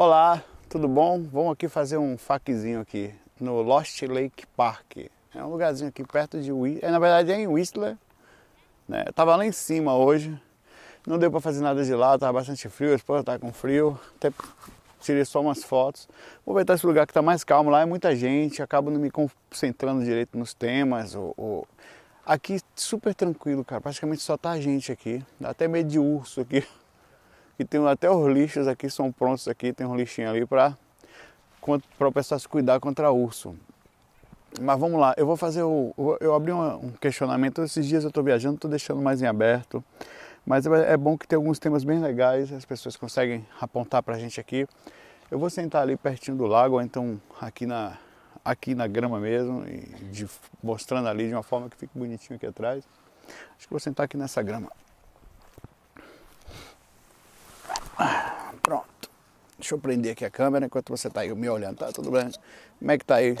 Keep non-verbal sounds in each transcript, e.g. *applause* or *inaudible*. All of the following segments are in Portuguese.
Olá, tudo bom? Vamos aqui fazer um faquezinho aqui no Lost Lake Park. É um lugarzinho aqui perto de Whistler. É, na verdade é em Whistler. Né? Eu tava lá em cima hoje. Não deu para fazer nada de lá, tava bastante frio, a esposa tá com frio. Até tirei só umas fotos. Vou aproveitar esse lugar que tá mais calmo. Lá é muita gente, acabo não me concentrando direito nos temas. Ou, ou... Aqui super tranquilo, cara. Praticamente só tá gente aqui. Dá até medo de urso aqui. *laughs* E tem até os lixos aqui, são prontos aqui, tem um lixinho ali para o pessoal se cuidar contra urso. Mas vamos lá, eu vou fazer o. Eu abri um questionamento, esses dias eu estou viajando, estou deixando mais em aberto. Mas é, é bom que tem alguns temas bem legais, as pessoas conseguem apontar para a gente aqui. Eu vou sentar ali pertinho do lago, ou então aqui na, aqui na grama mesmo, e de, mostrando ali de uma forma que fique bonitinho aqui atrás. Acho que vou sentar aqui nessa grama. Pronto. Deixa eu prender aqui a câmera enquanto você está aí me olhando. Tá tudo bem? Como é que tá aí?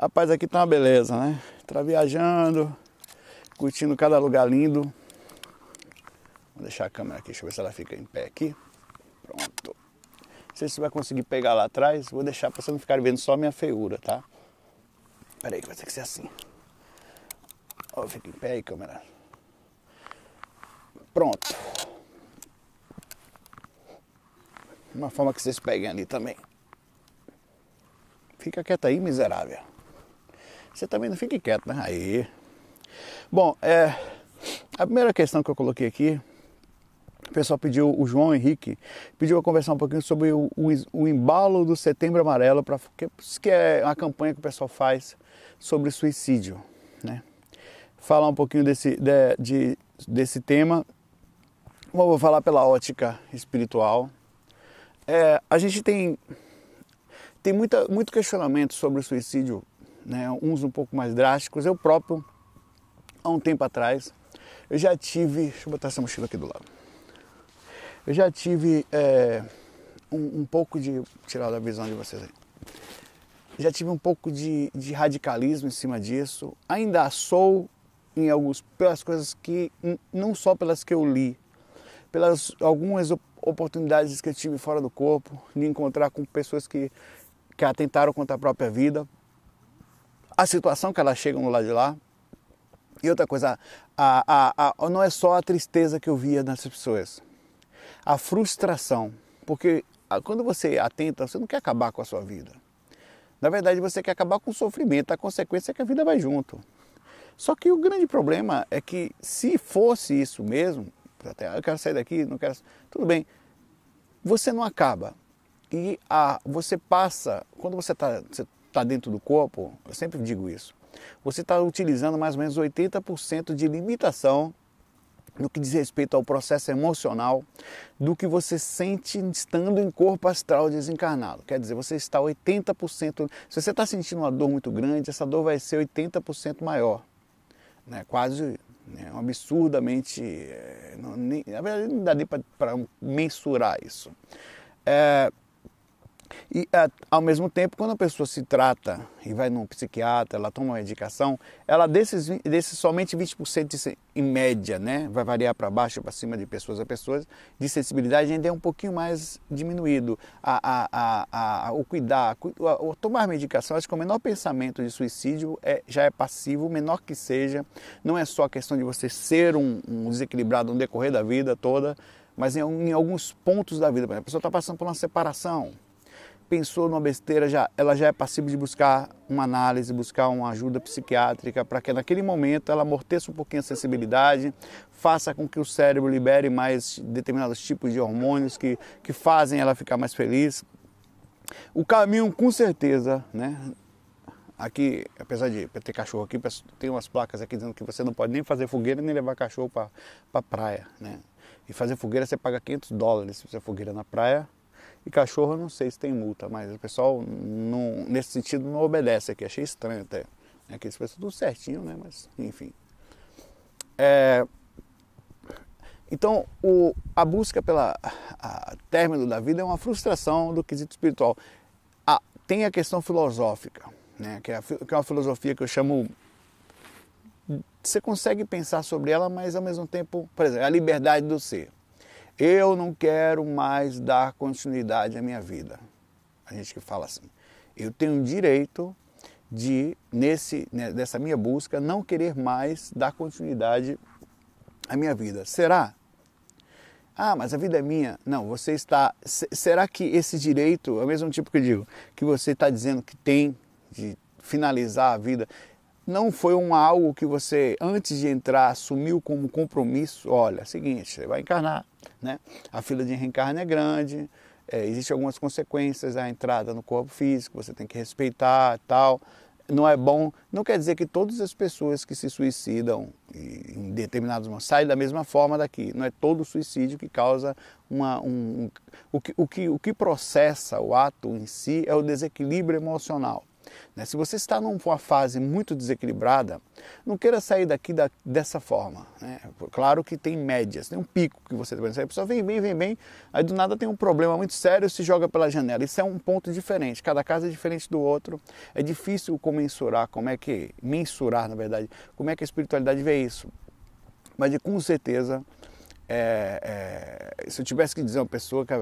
Rapaz, aqui tá uma beleza, né? Tá viajando, curtindo cada lugar lindo. Vou deixar a câmera aqui, deixa eu ver se ela fica em pé aqui. Pronto. Não sei se você vai conseguir pegar lá atrás. Vou deixar para você não ficar vendo só minha feiura, tá? Pera aí que vai ter que ser assim. Ó, fica em pé aí, câmera. Pronto. Uma forma que vocês peguem ali também. Fica quieto aí, miserável. Você também não fique quieto, né? Aí. Bom, é, a primeira questão que eu coloquei aqui, o pessoal pediu, o João Henrique pediu a conversar um pouquinho sobre o, o, o embalo do Setembro Amarelo, pra, que, que é uma campanha que o pessoal faz sobre suicídio, né? Falar um pouquinho desse, de, de, desse tema. Vou falar pela ótica espiritual, é, a gente tem, tem muita, muito questionamento sobre o suicídio, né? uns um pouco mais drásticos. Eu próprio, há um tempo atrás, eu já tive. Deixa eu botar essa mochila aqui do lado. Eu já tive é, um, um, pouco de. tirar da visão de vocês aí. Já tive um pouco de, de radicalismo em cima disso. Ainda sou em alguns pelas coisas que não só pelas que eu li, pelas algumas oportunidades que eu tive fora do corpo, de encontrar com pessoas que, que atentaram contra a própria vida, a situação que elas chegam no lado de lá. E outra coisa, a, a, a, não é só a tristeza que eu via nessas pessoas, a frustração, porque quando você atenta, você não quer acabar com a sua vida. Na verdade, você quer acabar com o sofrimento, a consequência é que a vida vai junto. Só que o grande problema é que se fosse isso mesmo, até eu quero sair daqui, não quero. Tudo bem. Você não acaba. E a, você passa, quando você está tá dentro do corpo, eu sempre digo isso, você está utilizando mais ou menos 80% de limitação no que diz respeito ao processo emocional do que você sente estando em corpo astral desencarnado. Quer dizer, você está 80%. Se você está sentindo uma dor muito grande, essa dor vai ser 80% maior. Né? Quase né? absurdamente. É, não, nem, na verdade, não dá nem para mensurar isso. É, e ao mesmo tempo, quando a pessoa se trata e vai num psiquiatra, ela toma uma medicação, ela desses, desses somente 20% de, em média, né, vai variar para baixo para cima de pessoas a pessoas, de sensibilidade ainda é um pouquinho mais diminuído. A, a, a, a o cuidar, o tomar medicação, acho que o menor pensamento de suicídio é, já é passivo, menor que seja. Não é só a questão de você ser um, um desequilibrado no decorrer da vida toda, mas em, em alguns pontos da vida. A pessoa está passando por uma separação, pensou numa besteira, já, ela já é passível de buscar uma análise, buscar uma ajuda psiquiátrica para que naquele momento ela amorteça um pouquinho a sensibilidade, faça com que o cérebro libere mais determinados tipos de hormônios que, que fazem ela ficar mais feliz. O caminho, com certeza, né? Aqui, apesar de ter cachorro aqui, tem umas placas aqui dizendo que você não pode nem fazer fogueira nem levar cachorro para a praia, né? E fazer fogueira você paga 500 dólares se você fogueira na praia e cachorro não sei se tem multa, mas o pessoal não, nesse sentido não obedece aqui. Achei estranho até. Que eles fazem tudo certinho, né? Mas enfim. É, então o, a busca pela a, término da vida é uma frustração do quesito espiritual. Tem a questão filosófica, né? que, é que é uma filosofia que eu chamo você consegue pensar sobre ela, mas ao mesmo tempo, por exemplo, a liberdade do ser. Eu não quero mais dar continuidade à minha vida. A gente que fala assim. Eu tenho direito de, nesse, né, nessa minha busca, não querer mais dar continuidade à minha vida. Será? Ah, mas a vida é minha. Não, você está. Será que esse direito, é o mesmo tipo que eu digo, que você está dizendo que tem de finalizar a vida, não foi um algo que você, antes de entrar, assumiu como compromisso? Olha, é seguinte, você vai encarnar, né? A fila de reencarne é grande, é, existem algumas consequências à entrada no corpo físico, você tem que respeitar tal não é bom, não quer dizer que todas as pessoas que se suicidam em determinados momentos saem da mesma forma daqui. Não é todo suicídio que causa uma. Um, um, o, que, o, que, o que processa o ato em si é o desequilíbrio emocional. Né? Se você está numa fase muito desequilibrada, não queira sair daqui da, dessa forma. Né? Claro que tem médias, tem um pico que você vai A pessoa vem bem, vem bem, aí do nada tem um problema muito sério se joga pela janela. Isso é um ponto diferente, cada caso é diferente do outro. É difícil comensurar, como é que, mensurar na verdade, como é que a espiritualidade vê isso. Mas com certeza, é, é, se eu tivesse que dizer a uma pessoa que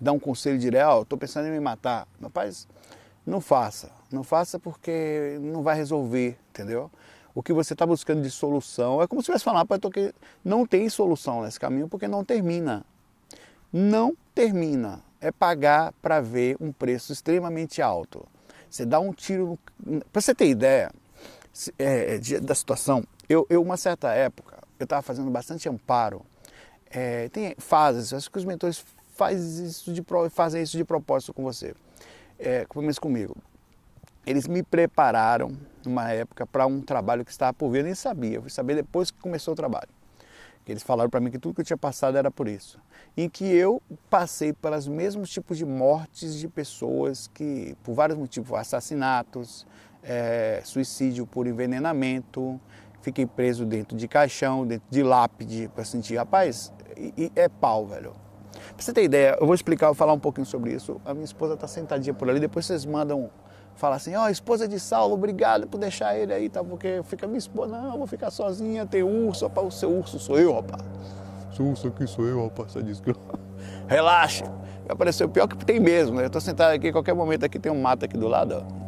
dá um conselho direto, oh, estou pensando em me matar, rapaz, não faça. Não faça porque não vai resolver, entendeu? O que você está buscando de solução é como se tivesse falado para que não tem solução nesse caminho porque não termina. Não termina. É pagar para ver um preço extremamente alto. Você dá um tiro. No... Para você ter ideia é, da situação, eu, eu, uma certa época, eu estava fazendo bastante amparo. É, tem fases, acho que os mentores isso de, fazem isso de propósito com você é, começo comigo. Eles me prepararam numa época para um trabalho que estava por vir, eu nem sabia, eu fui saber depois que começou o trabalho. Eles falaram para mim que tudo que eu tinha passado era por isso. Em que eu passei pelos mesmos tipos de mortes de pessoas que, por vários motivos, assassinatos, é, suicídio por envenenamento, fiquei preso dentro de caixão, dentro de lápide, para sentir, rapaz, e, e é pau, velho. Pra você ter ideia, eu vou explicar, vou falar um pouquinho sobre isso. A minha esposa tá sentadinha por ali, depois vocês mandam falar assim, ó, oh, esposa de Saulo, obrigado por deixar ele aí, tá? Porque fica minha esposa, não, eu vou ficar sozinha, tem urso, rapaz, o seu urso sou eu, rapaz. Seu urso aqui sou eu, rapaz, você disse que *laughs* Relaxa, apareceu pior que tem mesmo, né? Eu tô sentado aqui, qualquer momento aqui tem um mato aqui do lado, ó.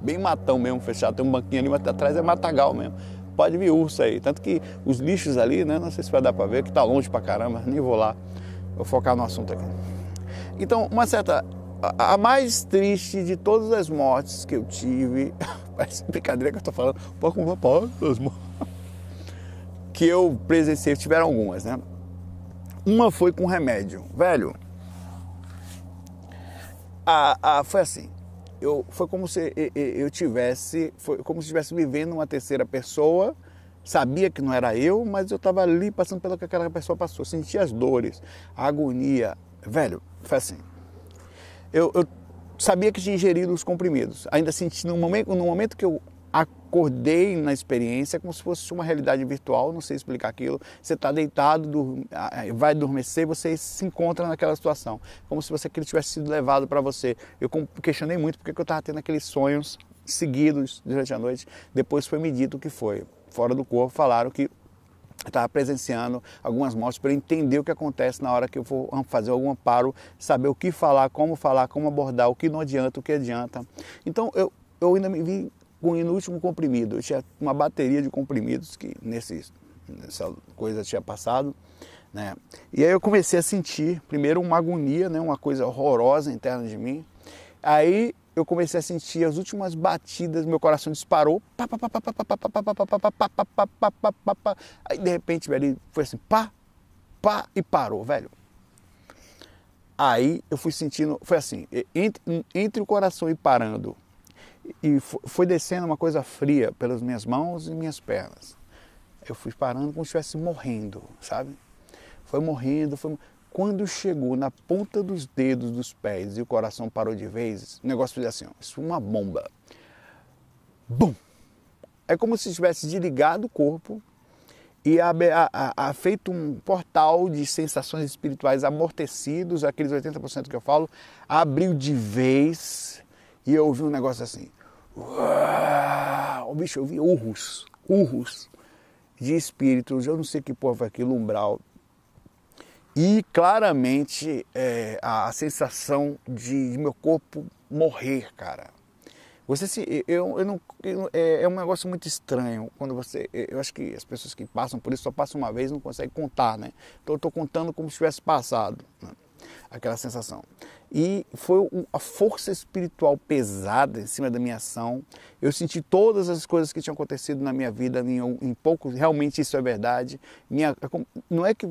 Bem matão mesmo, fechado, tem um banquinho ali, mas atrás é matagal mesmo pode vir urso aí. Tanto que os lixos ali, né? Não sei se vai dar para ver, que tá longe pra caramba, nem vou lá. Vou focar no assunto aqui. Então, uma certa. A, mais triste de todas as mortes que eu tive. *laughs* Parece brincadeira que eu tô falando. Um pouco uma das mortes. *laughs* Que eu presenciei, tiveram algumas, né? Uma foi com remédio. Velho, a, a, foi assim eu, foi como se eu tivesse, foi como se estivesse vivendo uma terceira pessoa, sabia que não era eu, mas eu estava ali passando pelo que aquela pessoa passou, sentia as dores, a agonia. Velho, foi assim. Eu, eu sabia que tinha ingerido os comprimidos, ainda senti no momento, no momento que eu acordei na experiência como se fosse uma realidade virtual, não sei explicar aquilo. Você está deitado, vai adormecer, você se encontra naquela situação, como se você aquilo tivesse sido levado para você. Eu questionei muito porque eu estava tendo aqueles sonhos seguidos durante a noite. Depois foi me dito o que foi. Fora do corpo falaram que estava presenciando algumas mortes para entender o que acontece na hora que eu for fazer algum amparo, saber o que falar, como falar, como abordar, o que não adianta, o que adianta. Então eu, eu ainda me vi com o último comprimido. Eu tinha uma bateria de comprimidos que nesse, nessa coisa tinha passado. Né? E aí eu comecei a sentir, primeiro, uma agonia, né? uma coisa horrorosa interna de mim. Aí eu comecei a sentir as últimas batidas, meu coração disparou. Aí de repente, velho, foi assim, pá, pá, e parou, velho. Aí eu fui sentindo, foi assim, entre, entre o coração e parando e foi descendo uma coisa fria pelas minhas mãos e minhas pernas. Eu fui parando como se estivesse morrendo, sabe? Foi morrendo, foi... Quando chegou na ponta dos dedos dos pés e o coração parou de vez, o negócio fez assim, ó, isso foi uma bomba. Bum! É como se tivesse desligado o corpo e a, a, a, feito um portal de sensações espirituais amortecidos, aqueles 80% que eu falo, abriu de vez e eu ouvi um negócio assim. Uau, bicho, eu vi urros, urros de espíritos, eu não sei que porra foi aquilo, umbral. e claramente é, a sensação de, de meu corpo morrer, cara. Você se, eu, eu não, eu, é, é, um negócio muito estranho quando você, eu acho que as pessoas que passam por isso só passam uma vez, não conseguem contar, né? Então eu estou contando como se tivesse passado, né? Aquela sensação. E foi a força espiritual pesada em cima da minha ação. Eu senti todas as coisas que tinham acontecido na minha vida em, em pouco, realmente isso é verdade. Minha, não é que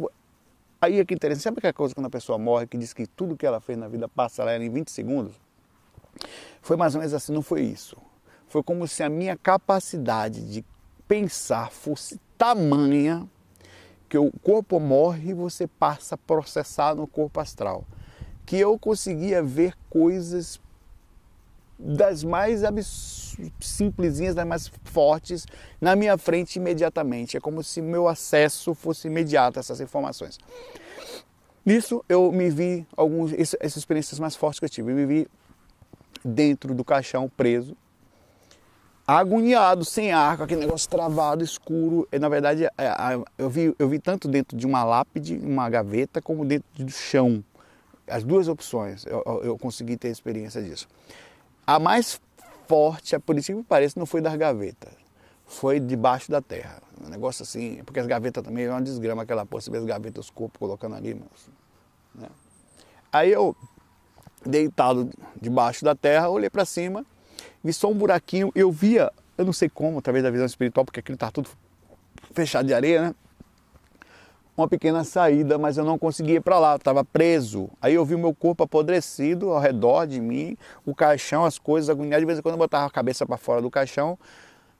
aí é que interessante, sabe aquela coisa quando a pessoa morre que diz que tudo que ela fez na vida passa lá em 20 segundos? Foi mais ou menos assim, não foi isso. Foi como se a minha capacidade de pensar fosse tamanha que o corpo morre e você passa a processar no corpo astral. Que eu conseguia ver coisas das mais simplesinhas, das mais fortes na minha frente imediatamente. É como se meu acesso fosse imediato a essas informações. Nisso eu me vi alguns essas experiências mais fortes que eu tive. Eu me vi dentro do caixão, preso, agoniado, sem ar, com aquele negócio travado, escuro. E, na verdade, é, eu vi, eu vi tanto dentro de uma lápide, uma gaveta, como dentro do chão. As duas opções, eu, eu consegui ter experiência disso. A mais forte, isso que parece, não foi das gavetas, foi debaixo da terra. Um negócio assim, porque as gavetas também é uma desgrama, aquela porra, você vê as gavetas, os corpos colocando ali. Mas, né? Aí eu deitado debaixo da terra, olhei para cima, vi só um buraquinho, eu via, eu não sei como, talvez da visão espiritual, porque aquilo está tudo fechado de areia, né? Uma pequena saída, mas eu não conseguia ir para lá, estava preso. Aí eu vi o meu corpo apodrecido ao redor de mim, o caixão, as coisas agoniadas. De vez em quando eu botava a cabeça para fora do caixão,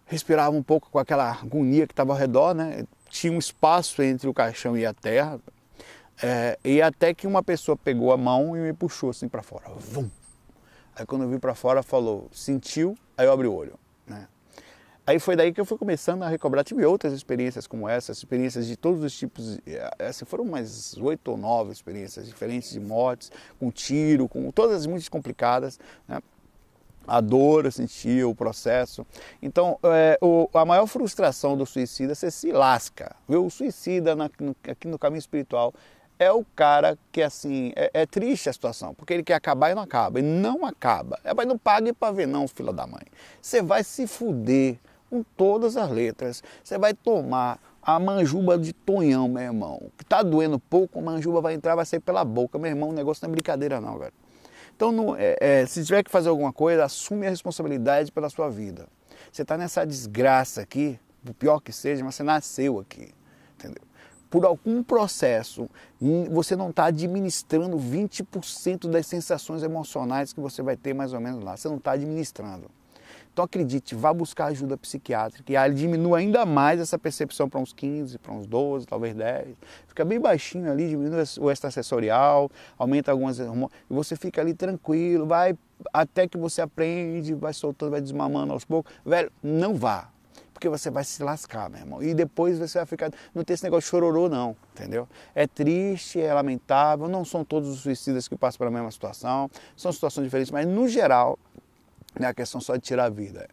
respirava um pouco com aquela agonia que estava ao redor, né? Tinha um espaço entre o caixão e a terra, é, e até que uma pessoa pegou a mão e me puxou assim para fora. Vum. Aí quando eu vi para fora, falou, sentiu, aí eu abri o olho. Né? Aí foi daí que eu fui começando a recobrar. Tive outras experiências como essa, experiências de todos os tipos. Assim, foram umas oito ou nove experiências diferentes de mortes, com tiro, com todas muito complicadas. Né? a dor, eu senti o processo. Então, é, o, a maior frustração do suicida, você se lasca. Viu? O suicida na, no, aqui no caminho espiritual é o cara que, assim, é, é, triste a situação, porque ele quer acabar e não acaba, e não acaba. É, mas não pague para ver não, filho da mãe. Você vai se fuder com todas as letras. Você vai tomar a manjuba de tonhão, meu irmão. Que tá doendo pouco, a manjuba vai entrar, vai sair pela boca. Meu irmão, o negócio não é brincadeira não, velho. Então, não, é, é, se tiver que fazer alguma coisa, assume a responsabilidade pela sua vida. Você está nessa desgraça aqui, o pior que seja, mas você nasceu aqui, entendeu? Por algum processo, você não está administrando 20% das sensações emocionais que você vai ter mais ou menos lá. Você não está administrando. Então acredite, vá buscar ajuda psiquiátrica e diminua ainda mais essa percepção para uns 15, para uns 12, talvez 10. Fica bem baixinho ali, diminui o extrasensorial, aumenta algumas e você fica ali tranquilo, vai até que você aprende, vai soltando, vai desmamando aos poucos. Velho, não vá porque você vai se lascar, meu irmão. E depois você vai ficar. Não tem esse negócio de chororô, não, entendeu? É triste, é lamentável. Não são todos os suicidas que passam pela mesma situação, são situações diferentes, mas no geral, não é a questão só de tirar a vida.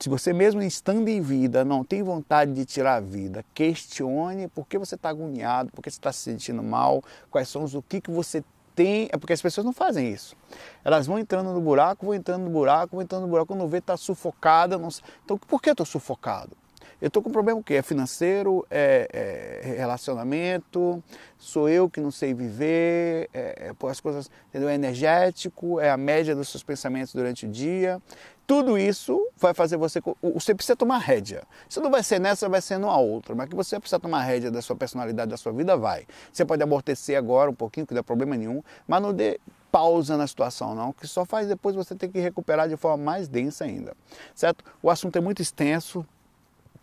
Se você mesmo estando em vida não tem vontade de tirar a vida, questione por que você está agoniado, por que você está se sentindo mal, quais são os o que, que você tem. É porque as pessoas não fazem isso. Elas vão entrando no buraco, vão entrando no buraco, vão entrando no buraco, quando vê está sufocada. Não... Então por que eu estou sufocado? Eu estou com um problema o quê? É financeiro, é, é, relacionamento, sou eu que não sei viver, é, é, as coisas, entendeu? é energético, é a média dos seus pensamentos durante o dia. Tudo isso vai fazer você. Você precisa tomar rédea. Se não vai ser nessa, vai ser numa outra. Mas que você precisa tomar rédea da sua personalidade, da sua vida, vai. Você pode amortecer agora um pouquinho, que não dá problema nenhum, mas não dê pausa na situação, não, que só faz depois você ter que recuperar de forma mais densa ainda. Certo? O assunto é muito extenso,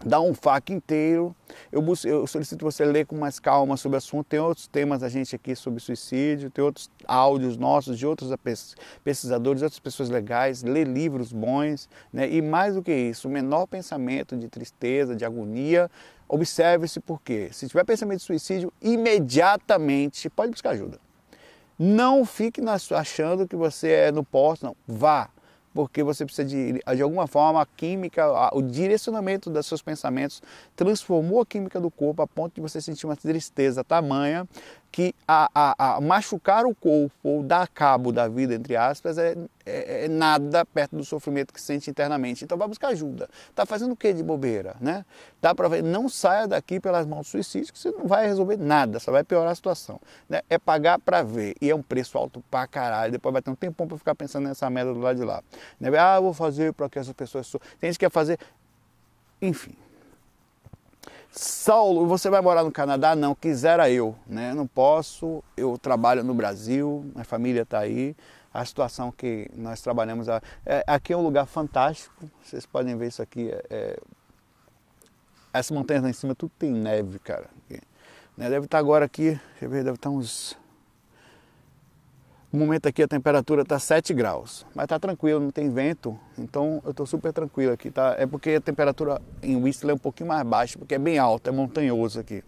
dá um FAQ inteiro. Eu, busco, eu, solicito você ler com mais calma sobre o assunto. Tem outros temas da gente aqui sobre suicídio, tem outros áudios nossos de outros pesquisadores, outras pessoas legais, ler livros bons, né? E mais do que isso, o menor pensamento de tristeza, de agonia, observe-se porque se tiver pensamento de suicídio, imediatamente pode buscar ajuda. Não fique achando que você é no posto, não. Vá, porque você precisa de, de alguma forma, a química, o direcionamento dos seus pensamentos transformou a química do corpo a ponto de você sentir uma tristeza tamanha que a, a, a, machucar o corpo ou dar cabo da vida, entre aspas, é, é, é, nada perto do sofrimento que sente internamente. Então vai buscar ajuda. Está fazendo o que de bobeira? Né? Dá para ver, não saia daqui pelas mãos do suicídio, que você não vai resolver nada, só vai piorar a situação. Né? É pagar para ver, e é um preço alto pra caralho. Depois vai ter um tempão para ficar pensando nessa merda do lado de lá. Né? Ah, vou fazer para que essas pessoas. Tem gente que quer fazer. Enfim, Saulo, você vai morar no Canadá? Não, quisera eu, né? Não posso, eu trabalho no Brasil, minha família está aí. A situação que nós trabalhamos é, aqui é um lugar fantástico. Vocês podem ver isso aqui. É, é, essa montanha lá em cima tudo tem neve, cara. Né? Deve estar agora aqui, deve estar uns no momento aqui a temperatura está 7 graus, mas está tranquilo, não tem vento, então eu estou super tranquilo aqui. Tá? É porque a temperatura em Whistler é um pouquinho mais baixa, porque é bem alta, é montanhoso aqui.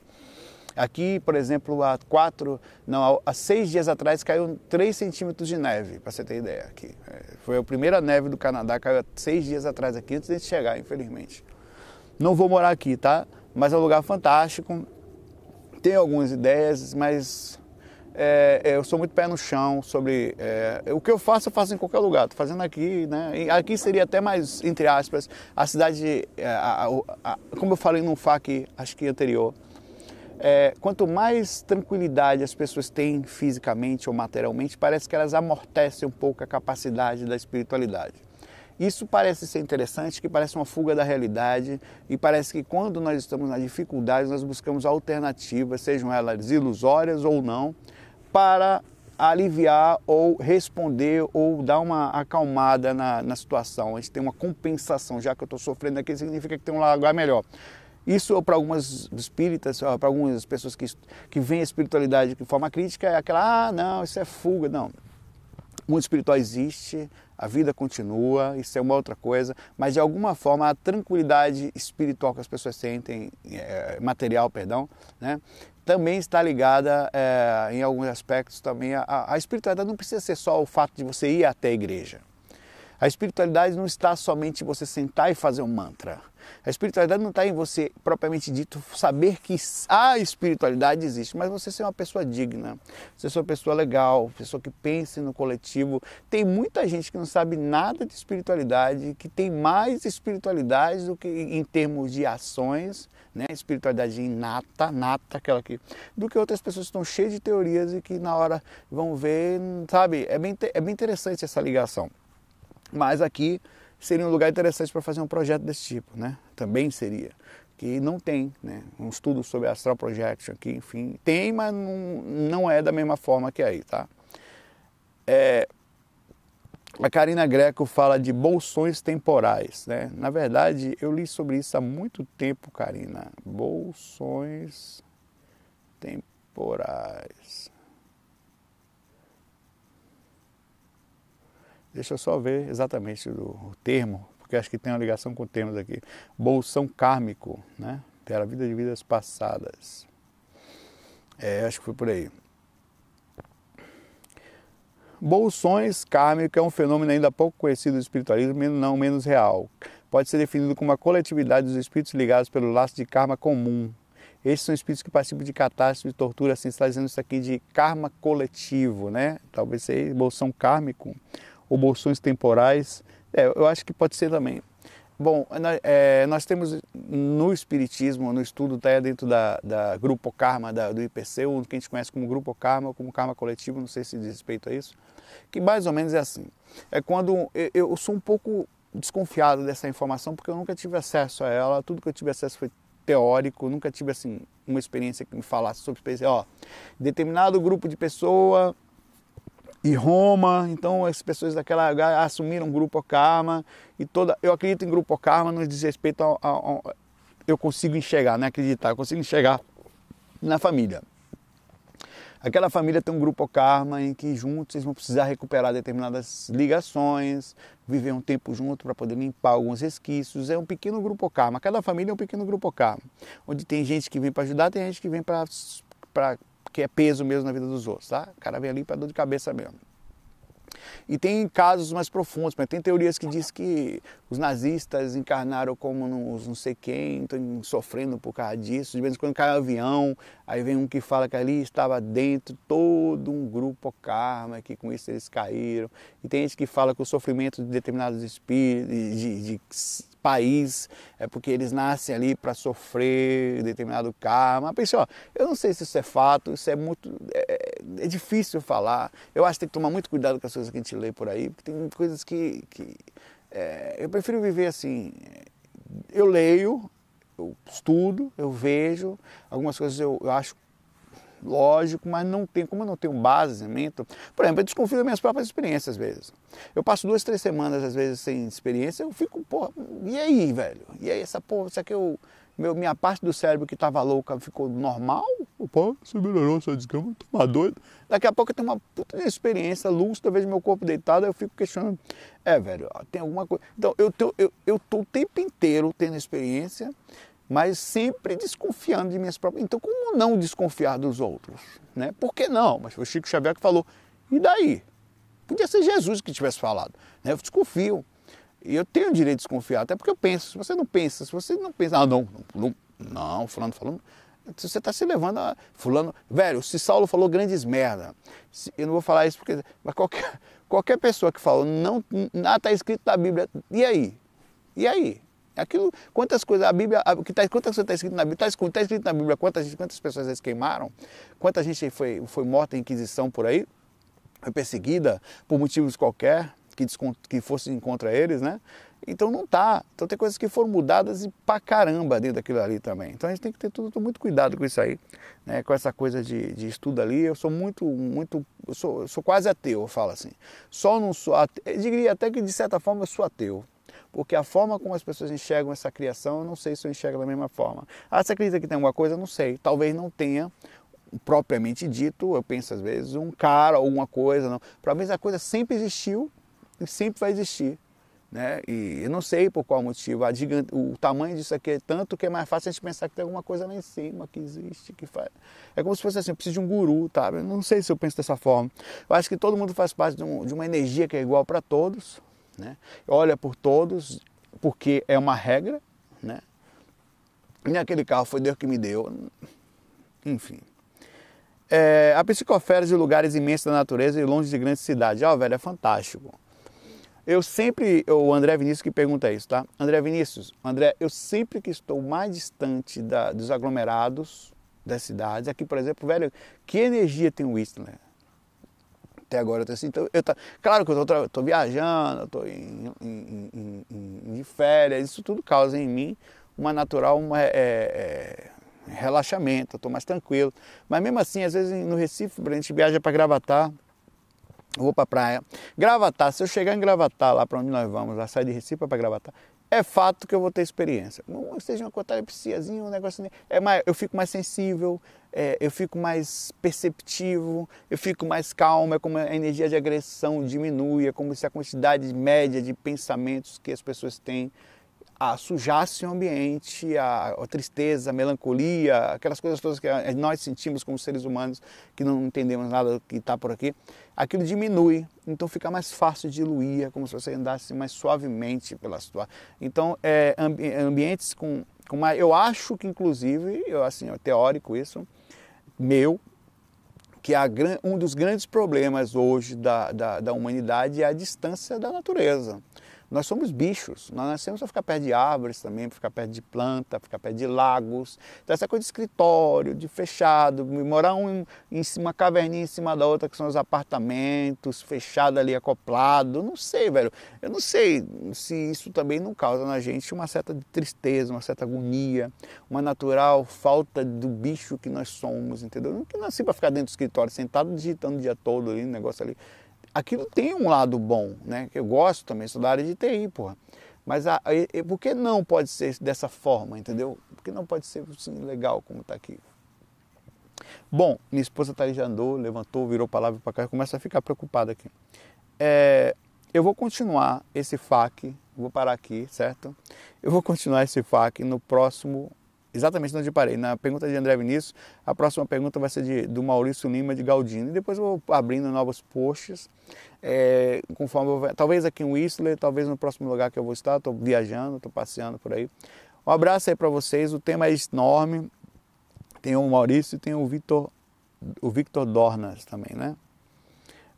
Aqui, por exemplo, há quatro, não, há seis dias atrás caiu 3 centímetros de neve, para você ter ideia. Aqui. É, foi a primeira neve do Canadá, caiu seis dias atrás aqui, antes de chegar, infelizmente. Não vou morar aqui, tá? Mas é um lugar fantástico. Tenho algumas ideias, mas é, é, eu sou muito pé no chão sobre é, o que eu faço, eu faço em qualquer lugar. Estou fazendo aqui, né? E aqui seria até mais, entre aspas, a cidade, é, a, a, a, como eu falei no FAQ, acho que anterior, é, quanto mais tranquilidade as pessoas têm fisicamente ou materialmente, parece que elas amortecem um pouco a capacidade da espiritualidade. Isso parece ser interessante, que parece uma fuga da realidade e parece que quando nós estamos na dificuldade, nós buscamos alternativas, sejam elas ilusórias ou não, para aliviar ou responder ou dar uma acalmada na, na situação. Gente tem uma compensação, já que eu estou sofrendo aqui, significa que tem um lugar melhor. Isso para algumas espíritas, para algumas pessoas que, que veem a espiritualidade de forma crítica, é aquela, ah, não, isso é fuga. Não. O mundo espiritual existe, a vida continua, isso é uma outra coisa, mas de alguma forma a tranquilidade espiritual que as pessoas sentem, é, material, perdão, né, também está ligada é, em alguns aspectos também a, a espiritualidade não precisa ser só o fato de você ir até a igreja. A espiritualidade não está somente em você sentar e fazer um mantra. A espiritualidade não está em você, propriamente dito, saber que a espiritualidade existe, mas você ser uma pessoa digna, você ser uma pessoa legal, pessoa que pense no coletivo. Tem muita gente que não sabe nada de espiritualidade, que tem mais espiritualidade do que em termos de ações, né? espiritualidade inata, nata, aquela que, do que outras pessoas que estão cheias de teorias e que na hora vão ver, sabe? É bem, é bem interessante essa ligação. Mas aqui seria um lugar interessante para fazer um projeto desse tipo, né? Também seria. Que não tem, né? Um estudo sobre Astral Projection aqui, enfim. Tem, mas não, não é da mesma forma que aí, tá? É, a Karina Greco fala de bolsões temporais, né? Na verdade, eu li sobre isso há muito tempo, Karina. Bolsões temporais. Deixa eu só ver exatamente o, termo, porque acho que tem uma ligação com termos aqui. Bolsão kármico, né? Pela vida de vidas passadas. É, acho que foi por aí. Bolsões kármicos é um fenômeno ainda pouco conhecido do espiritualismo, não menos real. Pode ser definido como uma coletividade dos espíritos ligados pelo laço de karma comum. Esses são espíritos que participam de catástrofe, de tortura, assim, está dizendo isso aqui de karma coletivo, né? Talvez seja bolsão kármico ou bolsões temporais. É, eu acho que pode ser também. Bom, é, nós temos no Espiritismo, no estudo até dentro da, da Grupo Karma, da, do IPC, o que a gente conhece como Grupo Karma, como Karma Coletivo, não sei se diz respeito a isso, que mais ou menos é assim. É quando eu, eu sou um pouco desconfiado dessa informação, porque eu nunca tive acesso a ela, tudo que eu tive acesso foi teórico, nunca tive assim uma experiência que me falasse sobre ó, determinado grupo de pessoa e Roma, então as pessoas daquela assumiram o grupo Karma e toda, eu acredito em grupo Karma no diz respeito ao, ao, ao, eu consigo enxergar, né, acreditar, eu consigo enxergar na família. Aquela família tem um grupo karma em que juntos eles vão precisar recuperar determinadas ligações, viver um tempo junto para poder limpar alguns resquícios. É um pequeno grupo karma. Cada família é um pequeno grupo karma, onde tem gente que vem para ajudar, tem gente que vem para que é peso mesmo na vida dos outros, tá? O cara vem ali para dor de cabeça mesmo. E tem casos mais profundos, tem teorias que diz que os nazistas encarnaram como nos não sei quem, estão sofrendo por causa disso. De vez em quando cai um avião, aí vem um que fala que ali estava dentro todo um grupo karma, que com isso eles caíram. E tem gente que fala que o sofrimento de determinados espíritos, de, de país, é porque eles nascem ali para sofrer determinado karma. Pessoal, eu não sei se isso é fato, isso é muito. É, é, difícil falar. Eu acho que tem que tomar muito cuidado com as coisas que a gente lê por aí, porque tem coisas que. que é, eu prefiro viver assim. Eu leio, eu estudo, eu vejo, algumas coisas eu, eu acho lógico, mas não tem, como eu não tenho baseamento, por exemplo, eu desconfio das minhas próprias experiências às vezes. Eu passo duas, três semanas às vezes sem experiência, eu fico, porra, e aí, velho? E aí essa porra, isso aqui eu, meu, minha parte do cérebro que estava louca ficou normal? Pô, você melhorou sua descama, tô uma doido. Daqui a pouco eu tenho uma puta experiência lúcida, vejo meu corpo deitado, eu fico questionando, é, velho, tem alguma coisa. Então, eu tô, eu, eu tô o tempo inteiro tendo experiência, mas sempre desconfiando de minhas próprias. Então, como não desconfiar dos outros? Né? Por que não? Mas foi o Chico Xavier que falou. E daí? Podia ser Jesus que tivesse falado. Né? Eu desconfio. E eu tenho o direito de desconfiar, até porque eu penso. Se você não pensa, se você não pensa, ah, não, não, não fulano falando. Você está se levando a. Fulano. Velho, se Saulo falou grandes merda. Eu não vou falar isso porque. Mas qualquer, qualquer pessoa que falou, não, está escrito na Bíblia. E aí? E aí? Aquilo, quantas coisas, a Bíblia, o que está quantas coisas está escrito na Bíblia, está tá escrito na Bíblia quantas, quantas pessoas eles queimaram, quanta gente foi, foi morta em Inquisição por aí, foi perseguida por motivos qualquer, que, que fossem contra eles, né? Então não tá. Então tem coisas que foram mudadas e pra caramba dentro daquilo ali também. Então a gente tem que ter tudo, muito cuidado com isso aí, né? Com essa coisa de, de estudo ali. Eu sou muito, muito, eu sou, eu sou quase ateu, eu falo assim. Só não sou ateu, eu diria até que de certa forma eu sou ateu porque a forma como as pessoas enxergam essa criação, eu não sei se eu enxergo da mesma forma. Ah, você acredita que tem alguma coisa? Eu não sei. Talvez não tenha propriamente dito, eu penso às vezes, um cara ou uma coisa, não. Para mim a coisa sempre existiu e sempre vai existir. Né? E eu não sei por qual motivo, gigante, o tamanho disso aqui é tanto que é mais fácil a gente pensar que tem alguma coisa lá em cima que existe, que faz. É como se fosse assim, eu preciso de um guru, tá? Eu não sei se eu penso dessa forma. Eu acho que todo mundo faz parte de, um, de uma energia que é igual para todos, né? Olha por todos, porque é uma regra, né? E aquele carro foi Deus que me deu, enfim. É, a psicofera de lugares imensos da natureza e longe de grandes cidades. Ah, velho, é fantástico. Eu sempre, o André Vinícius que pergunta isso, tá? André Vinícius, André, eu sempre que estou mais distante da, dos aglomerados das cidades, aqui, por exemplo, velho, que energia tem o Whistler? Até agora. Eu tô assim, então, eu tô, claro que eu estou viajando, eu estou em, em, em, em, férias, isso tudo causa em mim uma natural uma, é, é, relaxamento, eu estou mais tranquilo. Mas mesmo assim, às vezes no Recife, a gente viaja para Gravatar, eu vou para praia. Gravatar, se eu chegar em Gravatar, lá para onde nós vamos, lá sair de Recife para Gravatar, é fato que eu vou ter experiência. Não seja uma catalepsiazinha, um negócio assim. É mais, eu fico mais sensível, é, eu fico mais perceptivo, eu fico mais calmo, é como a energia de agressão diminui, é como se a quantidade média de pensamentos que as pessoas têm a sujasse o ambiente, a, a, tristeza, a melancolia, aquelas coisas todas que nós sentimos como seres humanos que não entendemos nada do que está por aqui, aquilo diminui, então fica mais fácil de diluir, é como se você andasse mais suavemente pela situação. Então, é, ambi ambientes com, com mais, eu acho que inclusive, eu assim, é teórico isso, meu, que a, um dos grandes problemas hoje da, da, da humanidade é a distância da natureza. Nós somos bichos, nós nascemos para ficar perto de árvores também, para ficar perto de planta, ficar perto de lagos. Então essa coisa de escritório, de fechado, morar um, em uma caverninha em cima da outra, que são os apartamentos, fechado ali, acoplado, não sei, velho. Eu não sei se isso também não causa na gente uma certa tristeza, uma certa agonia, uma natural falta do bicho que nós somos, entendeu? Não que nasci para ficar dentro do escritório, sentado digitando o dia todo ali, um negócio ali aquilo tem um lado bom, né? Que eu gosto também, sou da área de TI, porra. Mas a, a, por que não pode ser dessa forma, entendeu? Por que não pode ser assim, legal como está aqui? Bom, minha esposa tá já andou, levantou, virou palavra para cá começa a ficar preocupada aqui. É, eu vou continuar esse FAQ, vou parar aqui, certo? Eu vou continuar esse FAQ no próximo exatamente onde parei, na pergunta de André Vinícius. A próxima pergunta vai ser de, do Maurício Lima de Galdino. E depois eu vou abrindo novos posts, é, conforme eu, talvez aqui em Whistler, talvez no próximo lugar que eu vou estar. Estou viajando, estou passeando por aí. Um abraço aí para vocês. O tema é enorme. Tem o Maurício e tem o Victor, o Victor Dornas também, né?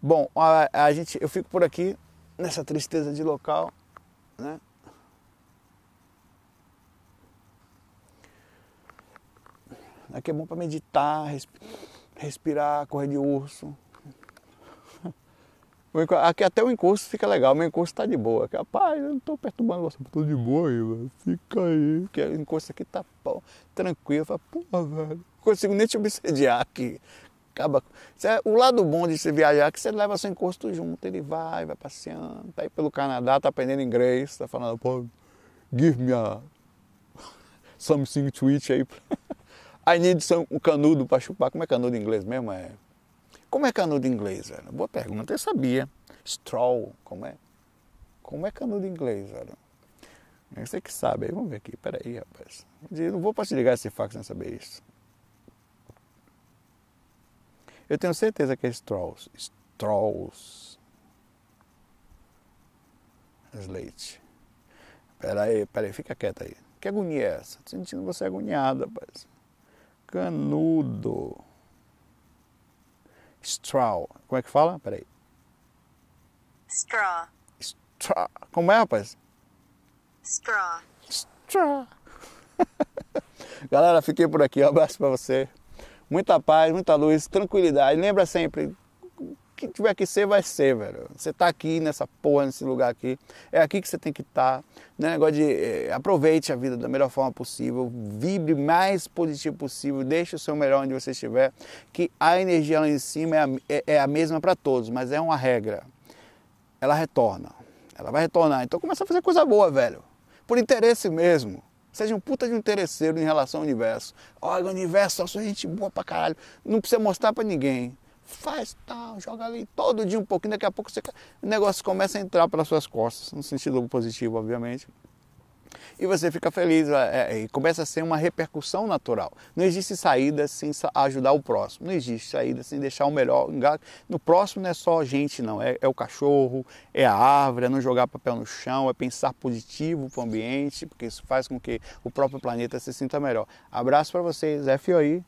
Bom, a, a gente, eu fico por aqui nessa tristeza de local, né? Aqui é bom para meditar, respirar, correr de urso. *laughs* Aqui até o encosto fica legal, meu encosto tá de boa. Aqui, rapaz, eu não tô perturbando você, tô de boa aí, velho. Fica aí. Porque o encosto aqui tá tranquilo. Eu falo, porra, velho, não consigo nem te obsediar aqui. Acaba. O lado bom de você viajar é que você leva seu encosto junto, ele vai, vai passeando, tá aí pelo Canadá, tá aprendendo inglês, tá falando, pô, give me a *laughs* something to eat aí. *laughs* I need some, um canudo para chupar. Como é canudo em inglês mesmo? É... Como é canudo em inglês, velho? Boa pergunta, eu sabia. Straw, como é? Como é canudo em inglês, velho? Você que sabe, aí vamos ver aqui, peraí, rapaz. Eu não vou para te ligar esse fax sem saber isso. Eu tenho certeza que é Strauss. Strauss. Leite. Peraí, peraí, fica quieto aí. Que agonia é essa? Tô sentindo você agoniada, rapaz canudo. Straw. Como é que fala? Peraí. Straw. Straw. Como é, rapaz? Straw. Straw. *laughs* Galera, fiquei por aqui. Um abraço para você. Muita paz, muita luz, tranquilidade. Lembra sempre, que tiver que ser, vai ser, velho. Você tá aqui nessa porra, nesse lugar aqui. É aqui que você tem que estar. Tá. Não é negócio de. É, aproveite a vida da melhor forma possível. Vibre mais positivo possível. Deixe o seu melhor onde você estiver. Que a energia lá em cima é a, é, é a mesma para todos, mas é uma regra. Ela retorna. Ela vai retornar. Então começa a fazer coisa boa, velho. Por interesse mesmo. Seja um puta de um interesseiro em relação ao universo. Olha, o universo, eu sou gente boa pra caralho. Não precisa mostrar pra ninguém faz tal, joga ali todo dia um pouquinho, daqui a pouco você, o negócio começa a entrar pelas suas costas, no sentido positivo, obviamente. E você fica feliz, é, é, e começa a ser uma repercussão natural. Não existe saída sem ajudar o próximo, não existe saída sem deixar o melhor. No próximo não é só gente, não, é, é o cachorro, é a árvore, é não jogar papel no chão, é pensar positivo para o ambiente, porque isso faz com que o próprio planeta se sinta melhor. Abraço para vocês, FOI.